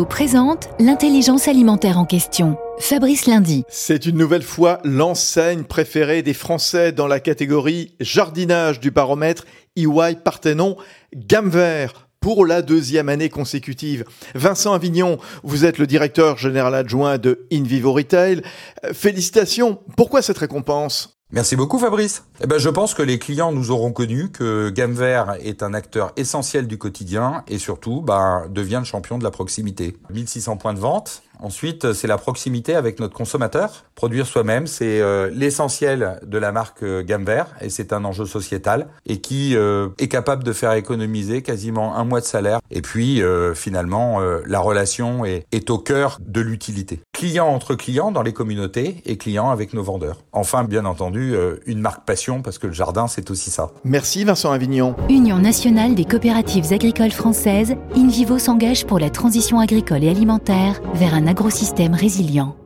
Présente l'intelligence alimentaire en question. Fabrice Lundi. C'est une nouvelle fois l'enseigne préférée des Français dans la catégorie jardinage du baromètre EY Parthenon Gamme Vert pour la deuxième année consécutive. Vincent Avignon, vous êtes le directeur général adjoint de InVivo Retail. Félicitations. Pourquoi cette récompense? Merci beaucoup Fabrice. Eh ben, je pense que les clients nous auront connu que Gamme Vert est un acteur essentiel du quotidien et surtout ben, devient le champion de la proximité. 1600 points de vente. Ensuite, c'est la proximité avec notre consommateur. Produire soi-même, c'est euh, l'essentiel de la marque euh, Gamme Vert et c'est un enjeu sociétal et qui euh, est capable de faire économiser quasiment un mois de salaire. Et puis, finalement, la relation est, est au cœur de l'utilité clients entre clients dans les communautés et clients avec nos vendeurs. Enfin, bien entendu, euh, une marque passion parce que le jardin, c'est aussi ça. Merci Vincent Avignon. Union nationale des coopératives agricoles françaises, InVivo s'engage pour la transition agricole et alimentaire vers un agrosystème résilient.